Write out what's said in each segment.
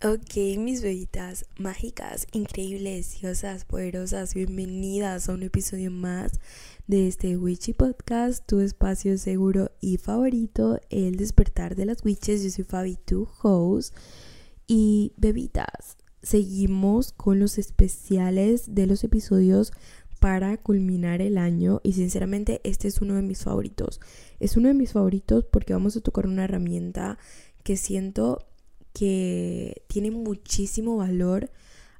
Ok, mis bebitas mágicas, increíbles, diosas, poderosas, bienvenidas a un episodio más de este Witchy Podcast, tu espacio seguro y favorito, el despertar de las witches. Yo soy Fabi, tu host. Y bebitas, seguimos con los especiales de los episodios para culminar el año y sinceramente este es uno de mis favoritos. Es uno de mis favoritos porque vamos a tocar una herramienta que siento que tiene muchísimo valor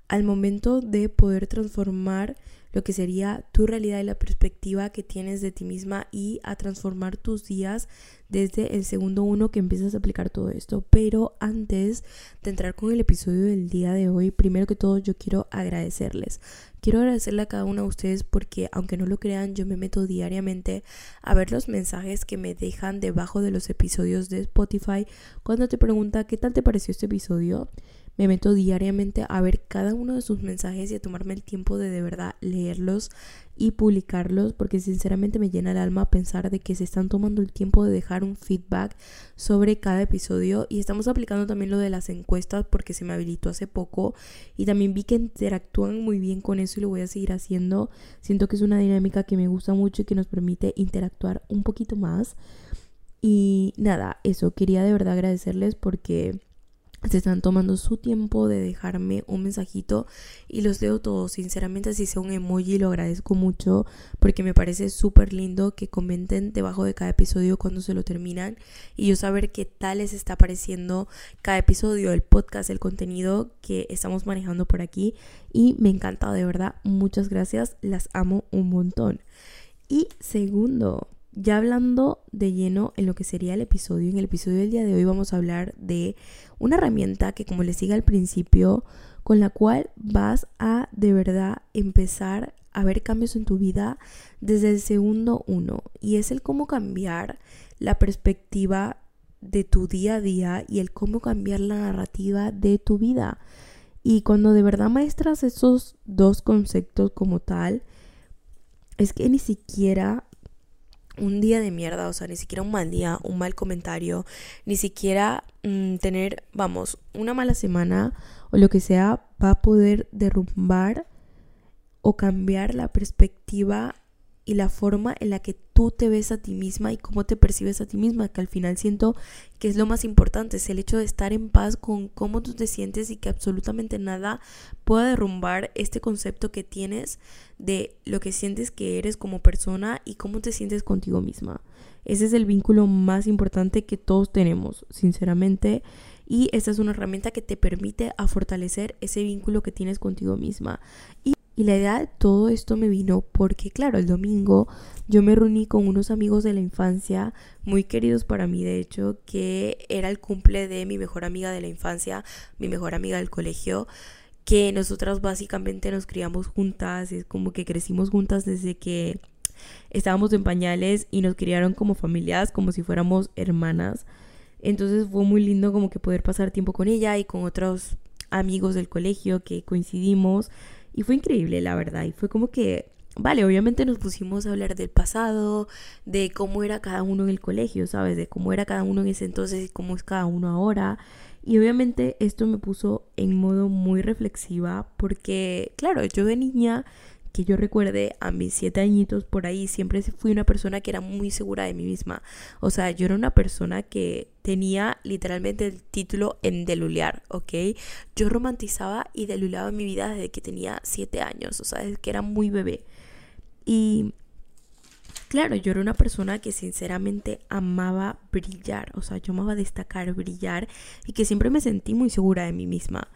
al momento de poder transformar lo que sería tu realidad y la perspectiva que tienes de ti misma y a transformar tus días desde el segundo uno que empiezas a aplicar todo esto. Pero antes de entrar con el episodio del día de hoy, primero que todo yo quiero agradecerles. Quiero agradecerle a cada uno de ustedes porque aunque no lo crean, yo me meto diariamente a ver los mensajes que me dejan debajo de los episodios de Spotify cuando te pregunta qué tal te pareció este episodio. Me meto diariamente a ver cada uno de sus mensajes y a tomarme el tiempo de de verdad leerlos y publicarlos porque sinceramente me llena el alma pensar de que se están tomando el tiempo de dejar un feedback sobre cada episodio y estamos aplicando también lo de las encuestas porque se me habilitó hace poco y también vi que interactúan muy bien con eso y lo voy a seguir haciendo. Siento que es una dinámica que me gusta mucho y que nos permite interactuar un poquito más. Y nada, eso, quería de verdad agradecerles porque se están tomando su tiempo de dejarme un mensajito y los leo todos. Sinceramente, si sea un emoji, lo agradezco mucho porque me parece súper lindo que comenten debajo de cada episodio cuando se lo terminan y yo saber qué tal les está pareciendo cada episodio, el podcast, el contenido que estamos manejando por aquí. Y me encanta, de verdad. Muchas gracias, las amo un montón. Y segundo, ya hablando de lleno en lo que sería el episodio, en el episodio del día de hoy vamos a hablar de una herramienta que como les diga al principio, con la cual vas a de verdad empezar a ver cambios en tu vida desde el segundo uno y es el cómo cambiar la perspectiva de tu día a día y el cómo cambiar la narrativa de tu vida. Y cuando de verdad maestras esos dos conceptos como tal, es que ni siquiera un día de mierda, o sea, ni siquiera un mal día, un mal comentario, ni siquiera mm, tener, vamos, una mala semana o lo que sea, va a poder derrumbar o cambiar la perspectiva y la forma en la que tú te ves a ti misma y cómo te percibes a ti misma, que al final siento que es lo más importante, es el hecho de estar en paz con cómo tú te sientes y que absolutamente nada pueda derrumbar este concepto que tienes de lo que sientes que eres como persona y cómo te sientes contigo misma. Ese es el vínculo más importante que todos tenemos, sinceramente. Y esta es una herramienta que te permite a fortalecer ese vínculo que tienes contigo misma. Y la idea de todo esto me vino porque, claro, el domingo yo me reuní con unos amigos de la infancia, muy queridos para mí, de hecho, que era el cumple de mi mejor amiga de la infancia, mi mejor amiga del colegio, que nosotras básicamente nos criamos juntas, es como que crecimos juntas desde que estábamos en pañales y nos criaron como familias, como si fuéramos hermanas. Entonces fue muy lindo como que poder pasar tiempo con ella y con otros amigos del colegio que coincidimos y fue increíble, la verdad. Y fue como que, vale, obviamente nos pusimos a hablar del pasado, de cómo era cada uno en el colegio, ¿sabes? De cómo era cada uno en ese entonces y cómo es cada uno ahora. Y obviamente esto me puso en modo muy reflexiva porque, claro, yo de niña que yo recuerde a mis siete añitos por ahí, siempre fui una persona que era muy segura de mí misma. O sea, yo era una persona que tenía literalmente el título en delulear, ¿ok? Yo romantizaba y deluleaba mi vida desde que tenía siete años, o sea, desde que era muy bebé. Y claro, yo era una persona que sinceramente amaba brillar, o sea, yo amaba destacar, brillar y que siempre me sentí muy segura de mí misma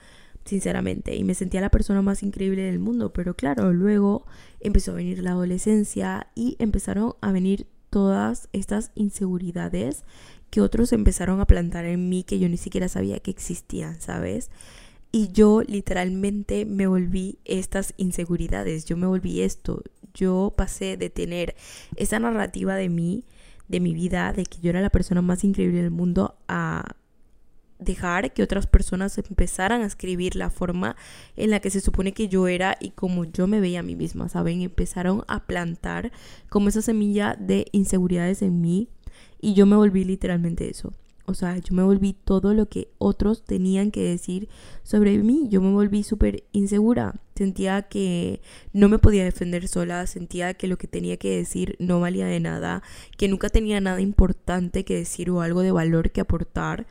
sinceramente, y me sentía la persona más increíble del mundo, pero claro, luego empezó a venir la adolescencia y empezaron a venir todas estas inseguridades que otros empezaron a plantar en mí que yo ni siquiera sabía que existían, ¿sabes? Y yo literalmente me volví estas inseguridades, yo me volví esto, yo pasé de tener esa narrativa de mí, de mi vida, de que yo era la persona más increíble del mundo, a dejar que otras personas empezaran a escribir la forma en la que se supone que yo era y como yo me veía a mí misma, ¿saben? Empezaron a plantar como esa semilla de inseguridades en mí y yo me volví literalmente eso. O sea, yo me volví todo lo que otros tenían que decir sobre mí. Yo me volví súper insegura. Sentía que no me podía defender sola. Sentía que lo que tenía que decir no valía de nada. Que nunca tenía nada importante que decir o algo de valor que aportar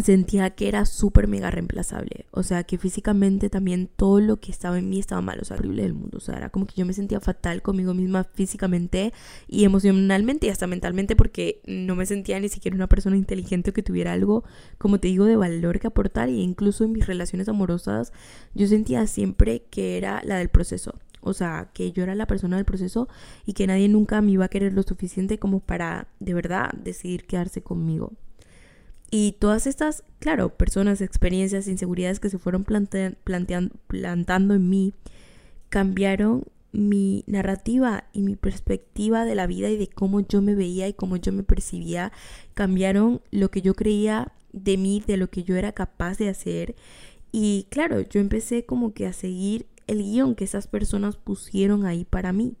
sentía que era súper mega reemplazable. O sea, que físicamente también todo lo que estaba en mí estaba mal. O sea, horrible del mundo. O sea, era como que yo me sentía fatal conmigo misma físicamente y emocionalmente y hasta mentalmente porque no me sentía ni siquiera una persona inteligente o que tuviera algo, como te digo, de valor que aportar. Y incluso en mis relaciones amorosas yo sentía siempre que era la del proceso. O sea, que yo era la persona del proceso y que nadie nunca me iba a querer lo suficiente como para de verdad decidir quedarse conmigo. Y todas estas, claro, personas, experiencias, inseguridades que se fueron plantando en mí, cambiaron mi narrativa y mi perspectiva de la vida y de cómo yo me veía y cómo yo me percibía, cambiaron lo que yo creía de mí, de lo que yo era capaz de hacer. Y claro, yo empecé como que a seguir el guion que esas personas pusieron ahí para mí.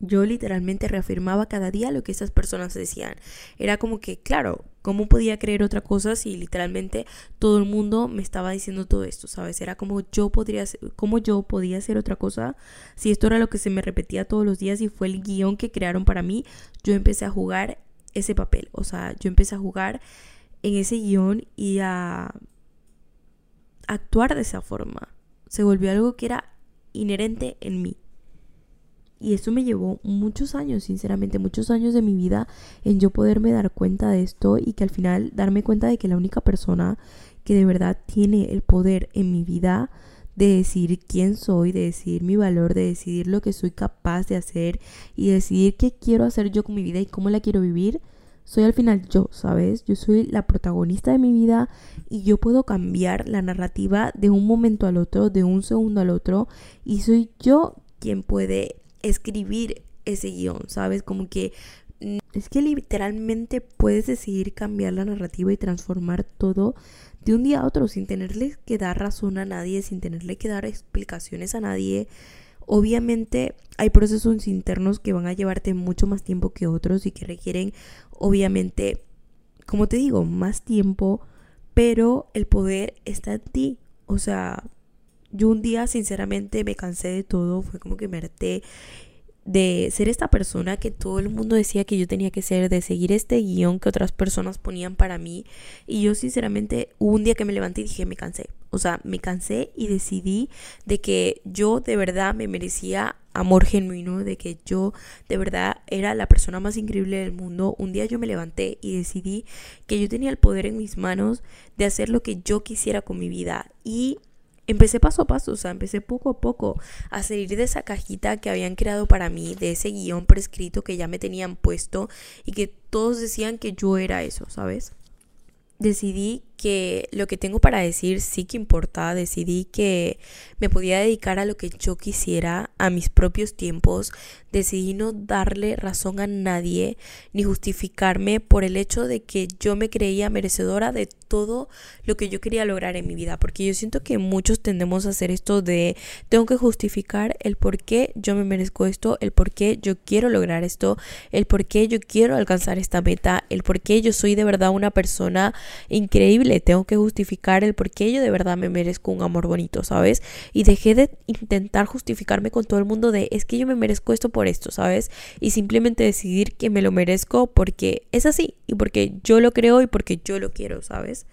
Yo literalmente reafirmaba cada día lo que esas personas decían. Era como que, claro, ¿cómo podía creer otra cosa si literalmente todo el mundo me estaba diciendo todo esto, ¿sabes? Era como yo podría cómo yo podía hacer otra cosa si esto era lo que se me repetía todos los días y fue el guion que crearon para mí. Yo empecé a jugar ese papel, o sea, yo empecé a jugar en ese guion y a actuar de esa forma. Se volvió algo que era inherente en mí. Y eso me llevó muchos años, sinceramente, muchos años de mi vida en yo poderme dar cuenta de esto y que al final darme cuenta de que la única persona que de verdad tiene el poder en mi vida de decidir quién soy, de decidir mi valor, de decidir lo que soy capaz de hacer y decidir qué quiero hacer yo con mi vida y cómo la quiero vivir, soy al final yo, ¿sabes? Yo soy la protagonista de mi vida y yo puedo cambiar la narrativa de un momento al otro, de un segundo al otro y soy yo quien puede escribir ese guion, ¿sabes? Como que mm, es que literalmente puedes decidir cambiar la narrativa y transformar todo de un día a otro sin tenerle que dar razón a nadie, sin tenerle que dar explicaciones a nadie. Obviamente hay procesos internos que van a llevarte mucho más tiempo que otros y que requieren, obviamente, como te digo, más tiempo, pero el poder está en ti. O sea, yo un día sinceramente me cansé de todo, fue como que me harté de ser esta persona que todo el mundo decía que yo tenía que ser, de seguir este guion que otras personas ponían para mí. Y yo sinceramente un día que me levanté y dije, me cansé. O sea, me cansé y decidí de que yo de verdad me merecía amor genuino, de que yo de verdad era la persona más increíble del mundo. Un día yo me levanté y decidí que yo tenía el poder en mis manos de hacer lo que yo quisiera con mi vida. Y empecé paso a paso, o sea, empecé poco a poco a salir de esa cajita que habían creado para mí, de ese guion prescrito que ya me tenían puesto y que todos decían que yo era eso, ¿sabes? Decidí que lo que tengo para decir sí que importa, decidí que me podía dedicar a lo que yo quisiera, a mis propios tiempos, decidí no darle razón a nadie ni justificarme por el hecho de que yo me creía merecedora de todo lo que yo quería lograr en mi vida, porque yo siento que muchos tendemos a hacer esto de tengo que justificar el por qué yo me merezco esto, el por qué yo quiero lograr esto, el por qué yo quiero alcanzar esta meta, el por qué yo soy de verdad una persona increíble tengo que justificar el por qué yo de verdad me merezco un amor bonito, ¿sabes? Y dejé de intentar justificarme con todo el mundo de es que yo me merezco esto por esto, ¿sabes? Y simplemente decidir que me lo merezco porque es así y porque yo lo creo y porque yo lo quiero, ¿sabes?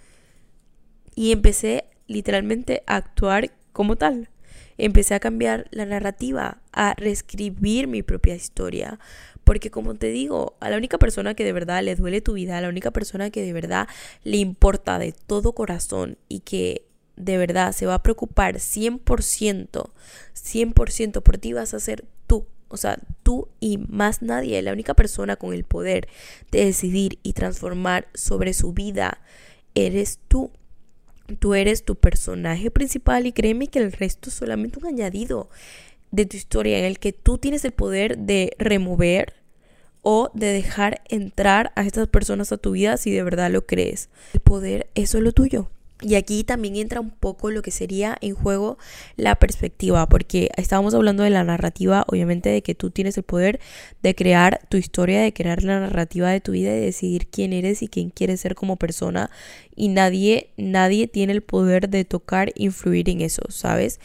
Y empecé literalmente a actuar como tal. Empecé a cambiar la narrativa, a reescribir mi propia historia, porque como te digo, a la única persona que de verdad le duele tu vida, a la única persona que de verdad le importa de todo corazón y que de verdad se va a preocupar 100%, 100% por ti vas a ser tú. O sea, tú y más nadie, la única persona con el poder de decidir y transformar sobre su vida, eres tú. Tú eres tu personaje principal y créeme que el resto es solamente un añadido de tu historia en el que tú tienes el poder de remover o de dejar entrar a estas personas a tu vida si de verdad lo crees. El poder es solo tuyo. Y aquí también entra un poco lo que sería en juego la perspectiva, porque estábamos hablando de la narrativa, obviamente de que tú tienes el poder de crear tu historia, de crear la narrativa de tu vida, y decidir quién eres y quién quieres ser como persona. Y nadie, nadie tiene el poder de tocar, influir en eso, ¿sabes?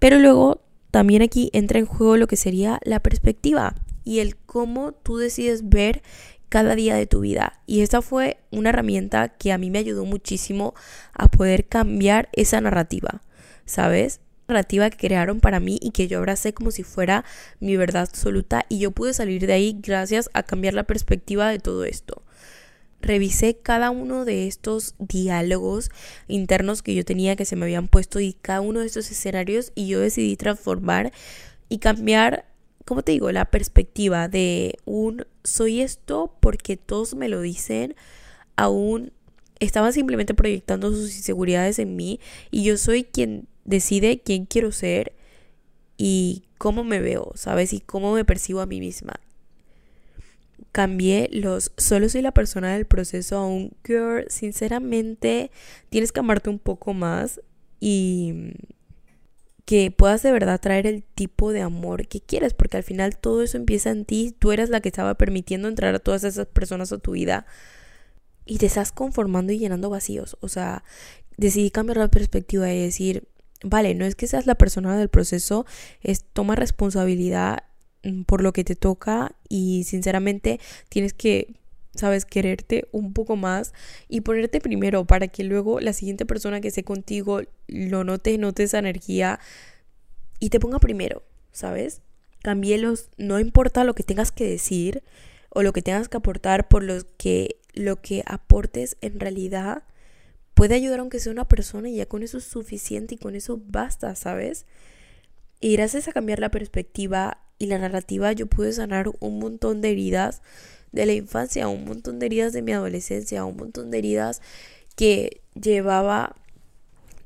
Pero luego también aquí entra en juego lo que sería la perspectiva y el cómo tú decides ver cada día de tu vida. Y esta fue una herramienta que a mí me ayudó muchísimo a poder cambiar esa narrativa, ¿sabes? narrativa que crearon para mí y que yo abracé como si fuera mi verdad absoluta y yo pude salir de ahí gracias a cambiar la perspectiva de todo esto. Revisé cada uno de estos diálogos internos que yo tenía que se me habían puesto y cada uno de estos escenarios y yo decidí transformar y cambiar como te digo, la perspectiva de un soy esto porque todos me lo dicen, aún estaban simplemente proyectando sus inseguridades en mí y yo soy quien decide quién quiero ser y cómo me veo, ¿sabes? Y cómo me percibo a mí misma. Cambié los solo soy la persona del proceso a un girl, sinceramente tienes que amarte un poco más y que puedas de verdad traer el tipo de amor que quieres, porque al final todo eso empieza en ti, tú eres la que estaba permitiendo entrar a todas esas personas a tu vida y te estás conformando y llenando vacíos, o sea, decidí cambiar la perspectiva y decir, vale, no es que seas la persona del proceso, es toma responsabilidad por lo que te toca y sinceramente tienes que sabes, quererte un poco más y ponerte primero para que luego la siguiente persona que esté contigo lo note, note esa energía y te ponga primero, ¿sabes? Cambiélos, no importa lo que tengas que decir o lo que tengas que aportar, por lo que lo que aportes en realidad puede ayudar aunque sea una persona y ya con eso es suficiente y con eso basta, ¿sabes? Y gracias a cambiar la perspectiva y la narrativa yo pude sanar un montón de heridas de la infancia, un montón de heridas de mi adolescencia, un montón de heridas que llevaba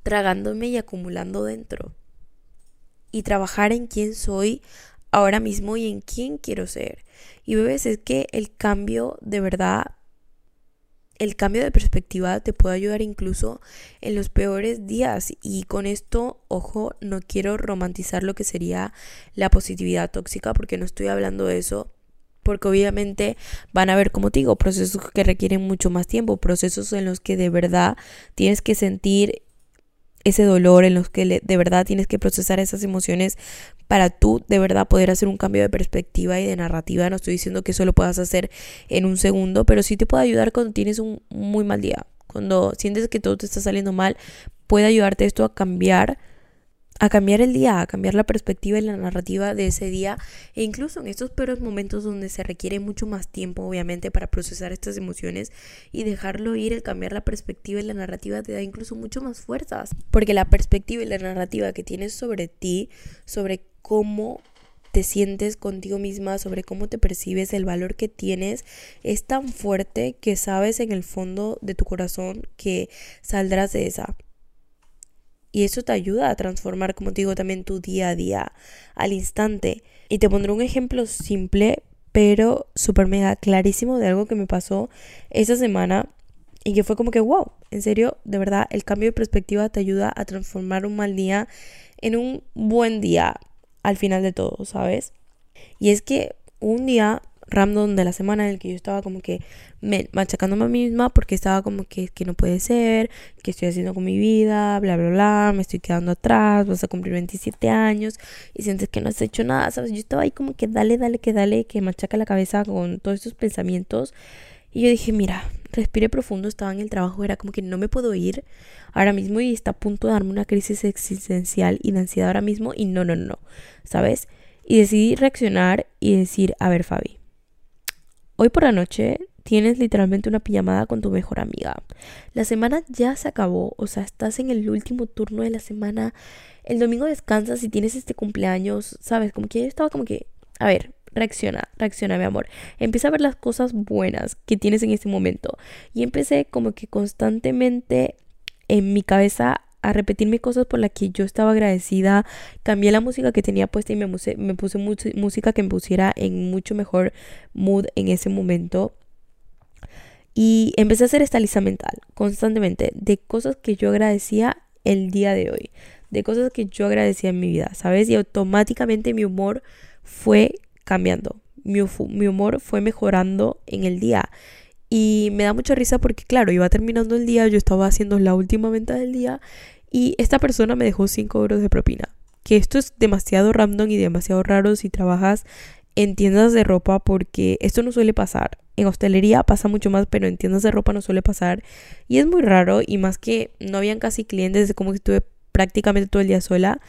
tragándome y acumulando dentro. Y trabajar en quién soy ahora mismo y en quién quiero ser. Y bebés, es que el cambio de verdad, el cambio de perspectiva te puede ayudar incluso en los peores días. Y con esto, ojo, no quiero romantizar lo que sería la positividad tóxica, porque no estoy hablando de eso porque obviamente van a haber, como digo, procesos que requieren mucho más tiempo, procesos en los que de verdad tienes que sentir ese dolor, en los que de verdad tienes que procesar esas emociones para tú de verdad poder hacer un cambio de perspectiva y de narrativa. No estoy diciendo que eso lo puedas hacer en un segundo, pero sí te puede ayudar cuando tienes un muy mal día. Cuando sientes que todo te está saliendo mal, puede ayudarte esto a cambiar a cambiar el día, a cambiar la perspectiva y la narrativa de ese día e incluso en estos peores momentos donde se requiere mucho más tiempo obviamente para procesar estas emociones y dejarlo ir, el cambiar la perspectiva y la narrativa te da incluso mucho más fuerzas, porque la perspectiva y la narrativa que tienes sobre ti, sobre cómo te sientes contigo misma, sobre cómo te percibes, el valor que tienes, es tan fuerte que sabes en el fondo de tu corazón que saldrás de esa. Y eso te ayuda a transformar, como te digo, también tu día a día, al instante. Y te pondré un ejemplo simple, pero súper mega clarísimo de algo que me pasó esa semana y que fue como que, wow, en serio, de verdad, el cambio de perspectiva te ayuda a transformar un mal día en un buen día al final de todo, ¿sabes? Y es que un día random de la semana en el que yo estaba como que me, machacándome a mí misma porque estaba como que, que no puede ser, que estoy haciendo con mi vida, bla, bla, bla, me estoy quedando atrás, vas a cumplir 27 años y sientes que no has hecho nada, ¿sabes? Yo estaba ahí como que dale, dale, que dale, que machaca la cabeza con todos estos pensamientos y yo dije, mira, respire profundo, estaba en el trabajo, era como que no me puedo ir ahora mismo y está a punto de darme una crisis existencial y de ansiedad ahora mismo y no, no, no, ¿sabes? Y decidí reaccionar y decir, a ver, Fabi, Hoy por la noche tienes literalmente una pijamada con tu mejor amiga. La semana ya se acabó, o sea, estás en el último turno de la semana. El domingo descansas y tienes este cumpleaños, ¿sabes? Como que yo estaba como que, a ver, reacciona, reacciona, mi amor. Empieza a ver las cosas buenas que tienes en este momento. Y empecé como que constantemente en mi cabeza a repetirme cosas por las que yo estaba agradecida. Cambié la música que tenía puesta y me me puse música que me pusiera en mucho mejor mood en ese momento. Y empecé a hacer esta lista mental constantemente de cosas que yo agradecía el día de hoy, de cosas que yo agradecía en mi vida, ¿sabes? Y automáticamente mi humor fue cambiando, mi, mi humor fue mejorando en el día. Y me da mucha risa porque, claro, iba terminando el día, yo estaba haciendo la última venta del día y esta persona me dejó 5 euros de propina. Que esto es demasiado random y demasiado raro si trabajas en tiendas de ropa porque esto no suele pasar. En hostelería pasa mucho más, pero en tiendas de ropa no suele pasar. Y es muy raro y más que no habían casi clientes, como que estuve prácticamente todo el día sola.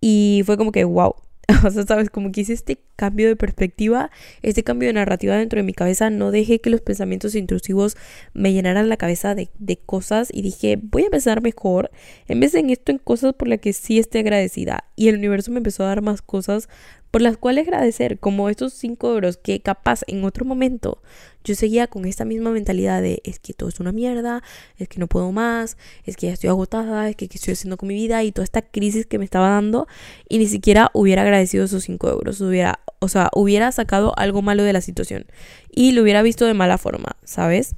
Y fue como que, wow, o sea, sabes, como que hice este cambio de perspectiva, este cambio de narrativa dentro de mi cabeza, no dejé que los pensamientos intrusivos me llenaran la cabeza de, de cosas y dije, voy a pensar mejor, en vez de en esto, en cosas por las que sí esté agradecida. Y el universo me empezó a dar más cosas por las cuales agradecer, como estos 5 euros que capaz en otro momento yo seguía con esta misma mentalidad de es que todo es una mierda, es que no puedo más, es que ya estoy agotada, es que qué estoy haciendo con mi vida y toda esta crisis que me estaba dando y ni siquiera hubiera agradecido esos 5 euros, hubiera, o sea, hubiera sacado algo malo de la situación y lo hubiera visto de mala forma, ¿sabes?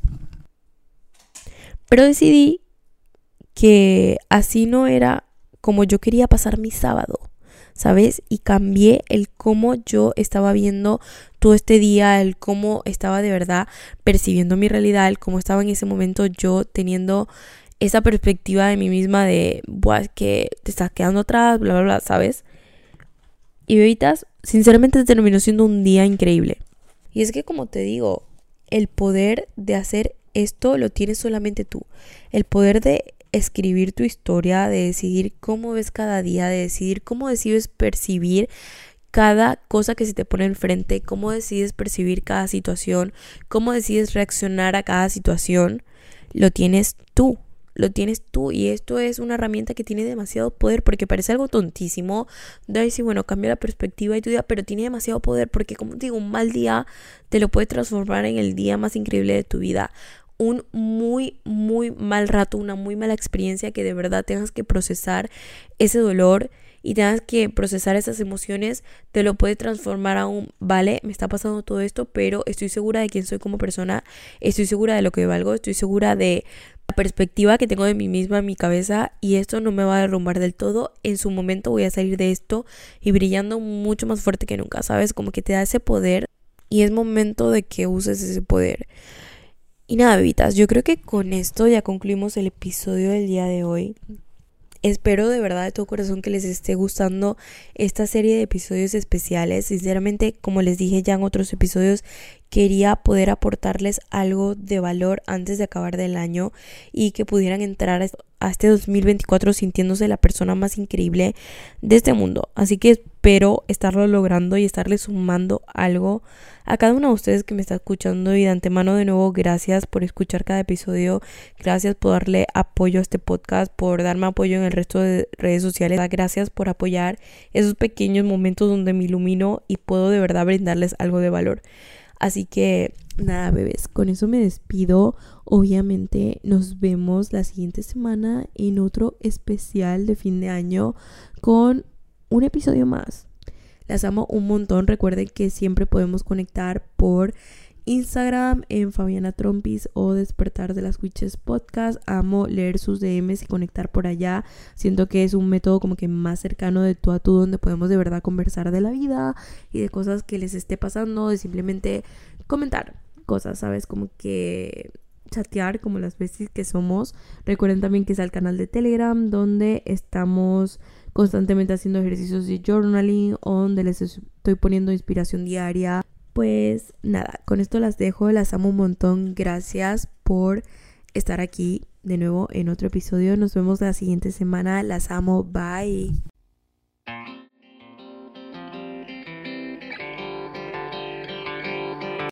Pero decidí que así no era como yo quería pasar mi sábado. ¿sabes? Y cambié el cómo yo estaba viendo todo este día, el cómo estaba de verdad percibiendo mi realidad, el cómo estaba en ese momento yo teniendo esa perspectiva de mí misma de, Buah, que te estás quedando atrás, bla, bla, bla, ¿sabes? Y ahorita, sinceramente, terminó siendo un día increíble. Y es que, como te digo, el poder de hacer esto lo tienes solamente tú. El poder de escribir tu historia, de decidir cómo ves cada día, de decidir cómo decides percibir cada cosa que se te pone enfrente, cómo decides percibir cada situación, cómo decides reaccionar a cada situación, lo tienes tú, lo tienes tú y esto es una herramienta que tiene demasiado poder porque parece algo tontísimo decir, bueno, cambia la perspectiva y tu día, pero tiene demasiado poder porque como digo, un mal día te lo puede transformar en el día más increíble de tu vida. Un muy, muy mal rato, una muy mala experiencia que de verdad tengas que procesar ese dolor y tengas que procesar esas emociones, te lo puede transformar a un, vale, me está pasando todo esto, pero estoy segura de quién soy como persona, estoy segura de lo que valgo, estoy segura de perspectiva que tengo de mí misma en mi cabeza y esto no me va a derrumbar del todo. En su momento voy a salir de esto y brillando mucho más fuerte que nunca, ¿sabes? Como que te da ese poder y es momento de que uses ese poder. Y nada, bebitas, yo creo que con esto ya concluimos el episodio del día de hoy. Espero de verdad de todo corazón que les esté gustando esta serie de episodios especiales. Sinceramente, como les dije ya en otros episodios, quería poder aportarles algo de valor antes de acabar del año y que pudieran entrar a este 2024 sintiéndose la persona más increíble de este mundo. Así que espero estarlo logrando y estarle sumando algo a cada uno de ustedes que me está escuchando y de antemano de nuevo gracias por escuchar cada episodio, gracias por darle apoyo a este podcast, por darme apoyo en el resto de redes sociales, gracias por apoyar esos pequeños momentos donde me ilumino y puedo de verdad brindarles algo de valor. Así que nada, bebés, con eso me despido. Obviamente nos vemos la siguiente semana en otro especial de fin de año con un episodio más. Las amo un montón. Recuerden que siempre podemos conectar por Instagram en Fabiana Trompis o Despertar de las Witches Podcast. Amo leer sus DMs y conectar por allá. Siento que es un método como que más cercano de tú a tú donde podemos de verdad conversar de la vida y de cosas que les esté pasando, de simplemente comentar cosas, ¿sabes? Como que chatear como las veces que somos. Recuerden también que es el canal de Telegram donde estamos constantemente haciendo ejercicios de journaling donde les estoy poniendo inspiración diaria. Pues nada, con esto las dejo, las amo un montón. Gracias por estar aquí de nuevo en otro episodio. Nos vemos la siguiente semana. Las amo. Bye.